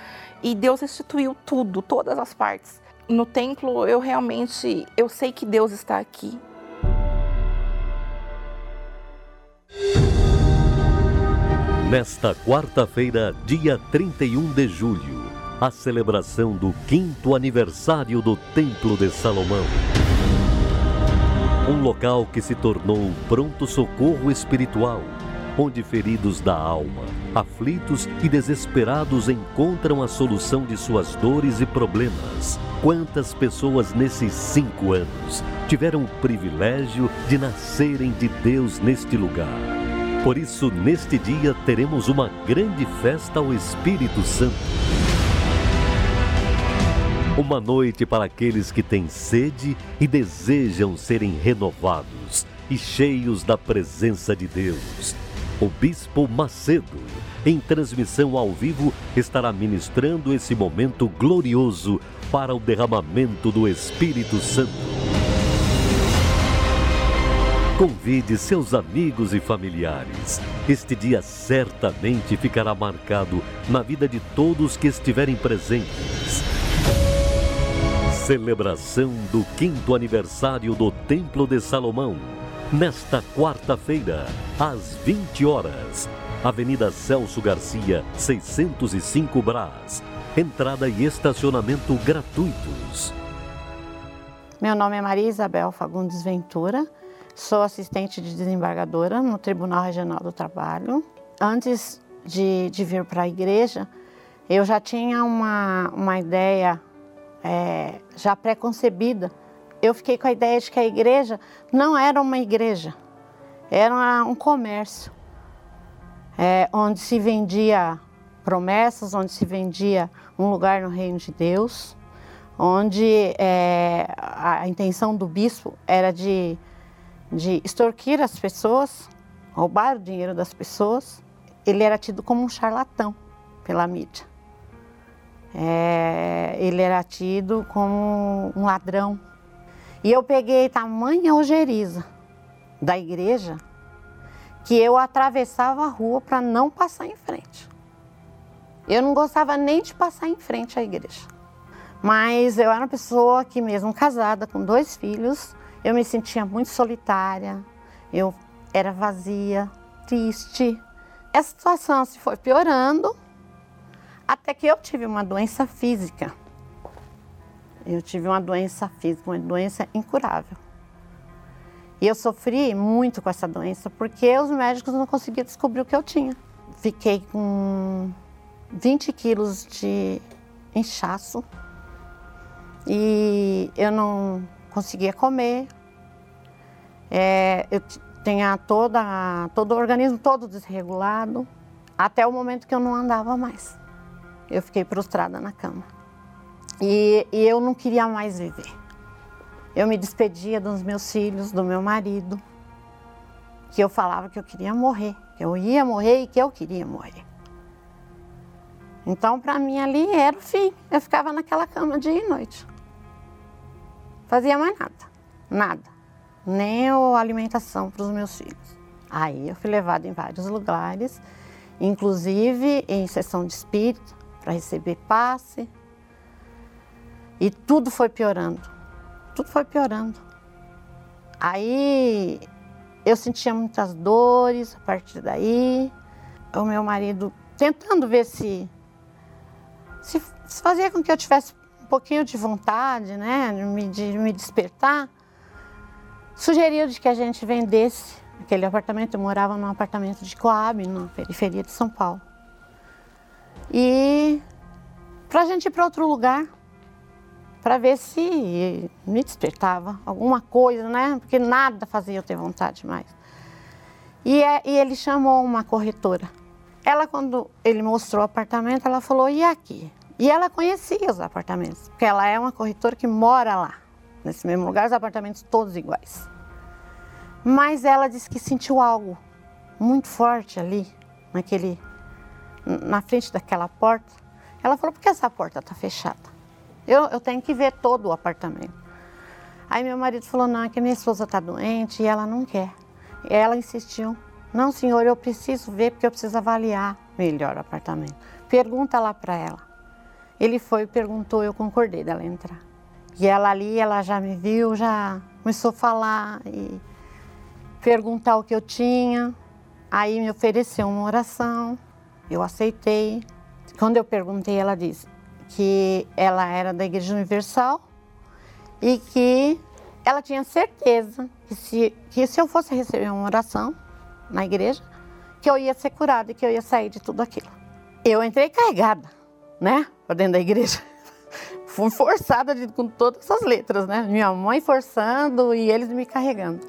E Deus restituiu tudo, todas as partes. No templo, eu realmente, eu sei que Deus está aqui. Nesta quarta-feira, dia 31 de julho, a celebração do quinto aniversário do Templo de Salomão. Um local que se tornou pronto socorro espiritual onde feridos da alma, aflitos e desesperados encontram a solução de suas dores e problemas. Quantas pessoas nesses cinco anos tiveram o privilégio de nascerem de Deus neste lugar? Por isso, neste dia, teremos uma grande festa ao Espírito Santo. Uma noite para aqueles que têm sede e desejam serem renovados e cheios da presença de Deus o Bispo Macedo, em transmissão ao vivo, estará ministrando esse momento glorioso para o derramamento do Espírito Santo. Convide seus amigos e familiares. Este dia certamente ficará marcado na vida de todos que estiverem presentes. Celebração do quinto aniversário do Templo de Salomão nesta quarta-feira, às 20 horas. Avenida Celso Garcia, 605 Brás. Entrada e estacionamento gratuitos. Meu nome é Maria Isabel Fagundes Ventura, sou assistente de desembargadora no Tribunal Regional do Trabalho. Antes de, de vir para a igreja, eu já tinha uma, uma ideia é, já pré-concebida eu fiquei com a ideia de que a igreja não era uma igreja, era um comércio, é, onde se vendia promessas, onde se vendia um lugar no reino de Deus, onde é, a intenção do bispo era de, de extorquir as pessoas, roubar o dinheiro das pessoas. Ele era tido como um charlatão pela mídia. É, ele era tido como um ladrão e eu peguei tamanha ojeriza da igreja que eu atravessava a rua para não passar em frente. Eu não gostava nem de passar em frente à igreja. Mas eu era uma pessoa que, mesmo casada, com dois filhos, eu me sentia muito solitária, eu era vazia, triste. Essa situação se foi piorando até que eu tive uma doença física eu tive uma doença física, uma doença incurável. E eu sofri muito com essa doença porque os médicos não conseguiam descobrir o que eu tinha. Fiquei com 20 quilos de inchaço e eu não conseguia comer. É, eu tinha toda, todo o organismo todo desregulado, até o momento que eu não andava mais. Eu fiquei prostrada na cama. E, e eu não queria mais viver. Eu me despedia dos meus filhos, do meu marido, que eu falava que eu queria morrer, que eu ia morrer e que eu queria morrer. Então, para mim ali era o fim. Eu ficava naquela cama dia e noite. Fazia mais nada, nada. nem a alimentação para os meus filhos. Aí eu fui levada em vários lugares, inclusive em sessão de espírito, para receber passe. E tudo foi piorando. Tudo foi piorando. Aí eu sentia muitas dores a partir daí. O meu marido tentando ver se, se, se fazia com que eu tivesse um pouquinho de vontade, né, de de me despertar, sugeriu de que a gente vendesse aquele apartamento. Eu morava num apartamento de Coab, na periferia de São Paulo. E para a gente ir para outro lugar, para ver se me despertava alguma coisa, né? Porque nada fazia eu ter vontade mais. E, é, e ele chamou uma corretora. Ela, quando ele mostrou o apartamento, ela falou: e aqui? E ela conhecia os apartamentos, porque ela é uma corretora que mora lá, nesse mesmo lugar, os apartamentos todos iguais. Mas ela disse que sentiu algo muito forte ali, naquele, na frente daquela porta. Ela falou: por que essa porta está fechada? Eu, eu tenho que ver todo o apartamento. Aí meu marido falou: não, é que minha esposa está doente e ela não quer. E ela insistiu: não, senhor, eu preciso ver porque eu preciso avaliar melhor o apartamento. Pergunta lá para ela. Ele foi e perguntou, eu concordei dela entrar. E ela ali, ela já me viu, já começou a falar e perguntar o que eu tinha. Aí me ofereceu uma oração, eu aceitei. Quando eu perguntei, ela disse que ela era da Igreja Universal e que ela tinha certeza que se, que se eu fosse receber uma oração na igreja, que eu ia ser curada e que eu ia sair de tudo aquilo. Eu entrei carregada, né, para dentro da igreja. Fui forçada de, com todas essas letras, né? Minha mãe forçando e eles me carregando.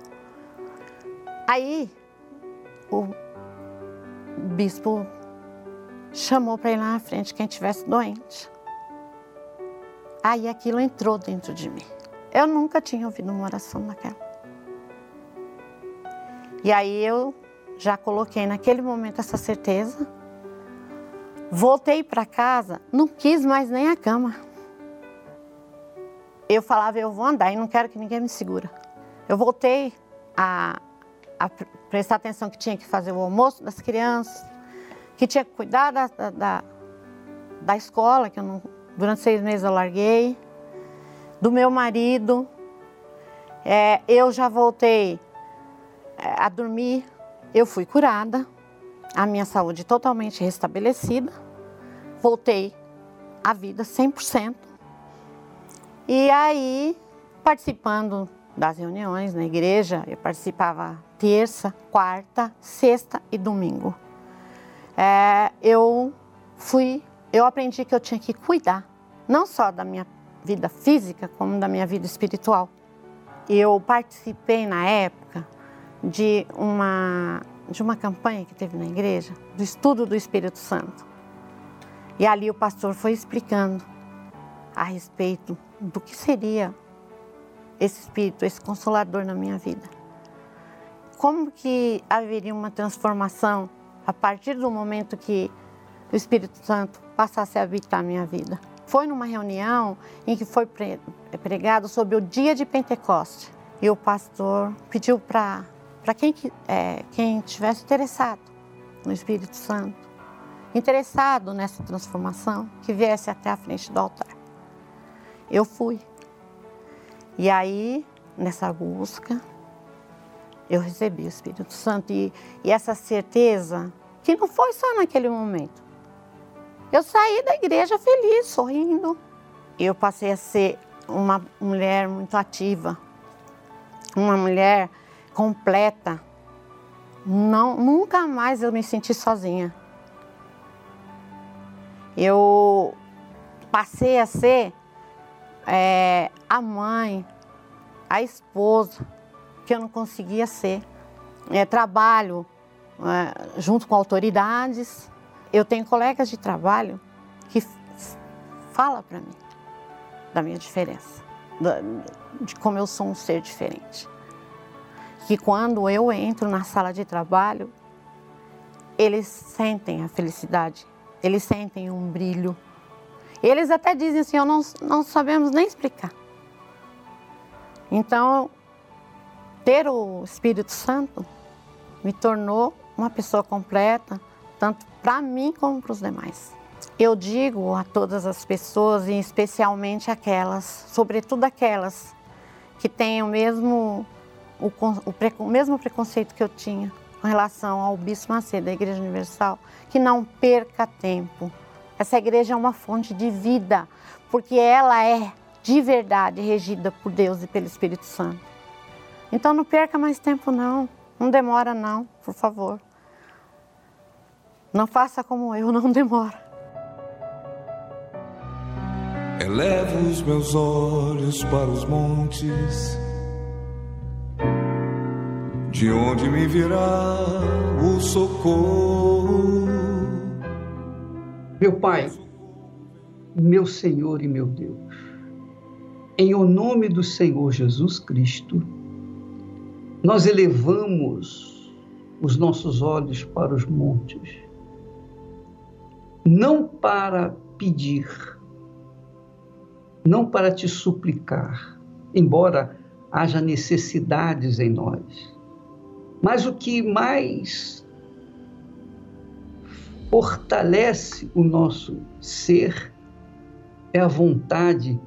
Aí o bispo chamou para ir lá na frente quem estivesse doente. Aí aquilo entrou dentro de mim. Eu nunca tinha ouvido uma oração daquela. E aí eu já coloquei naquele momento essa certeza. Voltei para casa, não quis mais nem a cama. Eu falava, eu vou andar e não quero que ninguém me segura. Eu voltei a a prestar atenção que tinha que fazer o almoço das crianças, que tinha que cuidar da, da, da escola, que não, durante seis meses eu larguei, do meu marido. É, eu já voltei é, a dormir, eu fui curada, a minha saúde totalmente restabelecida, voltei à vida 100%. E aí, participando das reuniões na igreja, eu participava terça, quarta, sexta e domingo. É, eu fui, eu aprendi que eu tinha que cuidar, não só da minha vida física, como da minha vida espiritual. Eu participei na época de uma, de uma campanha que teve na igreja, do estudo do Espírito Santo. E ali o pastor foi explicando a respeito do que seria esse Espírito, esse Consolador na minha vida. Como que haveria uma transformação a partir do momento que o Espírito Santo passasse a habitar a minha vida? Foi numa reunião em que foi pregado sobre o dia de Pentecoste e o pastor pediu para quem, é, quem tivesse interessado no Espírito Santo, interessado nessa transformação, que viesse até a frente do altar. Eu fui. E aí, nessa busca, eu recebi o Espírito Santo e, e essa certeza que não foi só naquele momento. Eu saí da igreja feliz, sorrindo. Eu passei a ser uma mulher muito ativa, uma mulher completa. Não, nunca mais eu me senti sozinha. Eu passei a ser é, a mãe, a esposa que eu não conseguia ser. É, trabalho é, junto com autoridades. Eu tenho colegas de trabalho que fala para mim da minha diferença, de como eu sou um ser diferente. Que quando eu entro na sala de trabalho, eles sentem a felicidade, eles sentem um brilho, eles até dizem assim, eu não, não sabemos nem explicar. Então, ter o Espírito Santo me tornou uma pessoa completa, tanto para mim como para os demais. Eu digo a todas as pessoas, e especialmente aquelas, sobretudo aquelas que têm o mesmo, o, o, o mesmo preconceito que eu tinha com relação ao Bispo Macedo, da Igreja Universal, que não perca tempo. Essa igreja é uma fonte de vida, porque ela é de verdade regida por Deus e pelo Espírito Santo. Então não perca mais tempo não, não demora não, por favor. Não faça como eu, não demora. Elevo os meus olhos para os montes, de onde me virá o socorro. Meu Pai, meu Senhor e meu Deus, em o nome do Senhor Jesus Cristo, nós elevamos os nossos olhos para os montes, não para pedir, não para te suplicar, embora haja necessidades em nós, mas o que mais fortalece o nosso ser é a vontade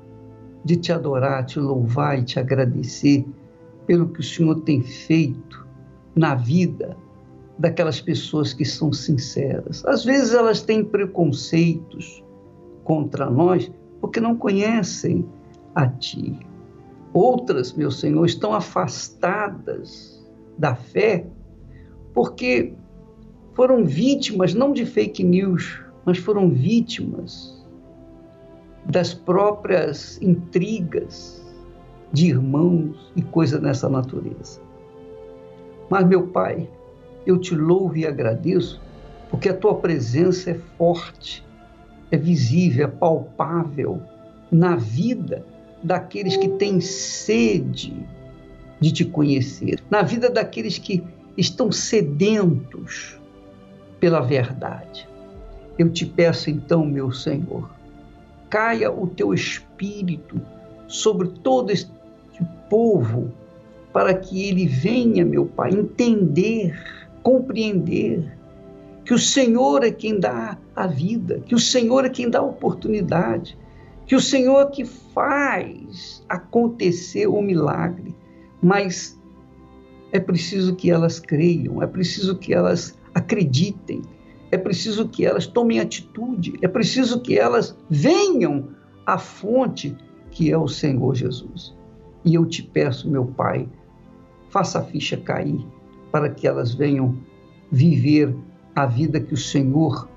de te adorar, te louvar e te agradecer pelo que o Senhor tem feito na vida daquelas pessoas que são sinceras. Às vezes elas têm preconceitos contra nós porque não conhecem a Ti. Outras, meu Senhor, estão afastadas da fé porque foram vítimas não de fake news, mas foram vítimas das próprias intrigas de irmãos e coisas dessa natureza. Mas, meu Pai, eu te louvo e agradeço porque a tua presença é forte, é visível, é palpável na vida daqueles que têm sede de te conhecer, na vida daqueles que estão sedentos pela verdade. Eu te peço então, meu Senhor, caia o teu espírito sobre todo este povo, para que ele venha, meu Pai, entender, compreender que o Senhor é quem dá a vida, que o Senhor é quem dá a oportunidade, que o Senhor é que faz acontecer o milagre, mas é preciso que elas creiam, é preciso que elas acreditem, é preciso que elas tomem atitude, é preciso que elas venham à fonte que é o Senhor Jesus. E eu te peço, meu Pai, faça a ficha cair para que elas venham viver a vida que o Senhor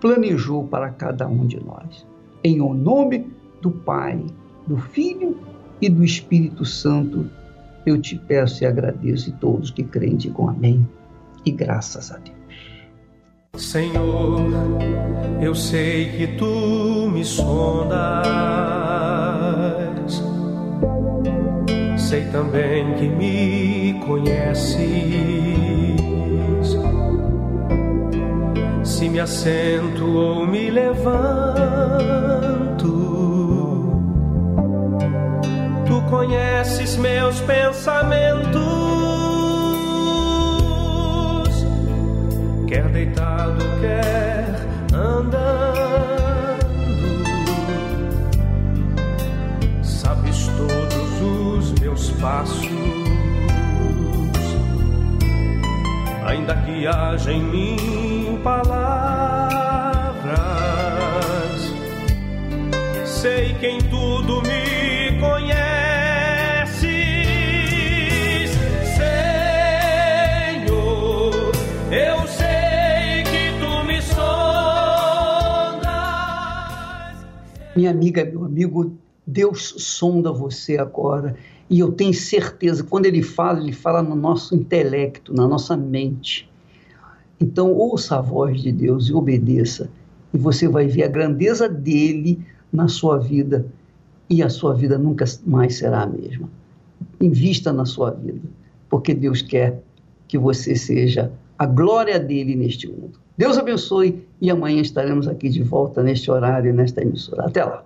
planejou para cada um de nós. Em o nome do Pai, do Filho e do Espírito Santo, eu te peço e agradeço, e todos que creem digam amém e graças a Deus. Senhor, eu sei que tu me sondas, sei também que me conheces. Se me assento ou me levanto, tu conheces meus pensamentos. quer deitado, quer andando. Sabes todos os meus passos, ainda que haja em mim palavras. Sei quem tudo me conhece Minha amiga, meu amigo, Deus sonda você agora. E eu tenho certeza, quando ele fala, ele fala no nosso intelecto, na nossa mente. Então, ouça a voz de Deus e obedeça. E você vai ver a grandeza dele na sua vida. E a sua vida nunca mais será a mesma. Invista na sua vida, porque Deus quer que você seja a glória dele neste mundo. Deus abençoe e amanhã estaremos aqui de volta neste horário, nesta emissora. Até lá.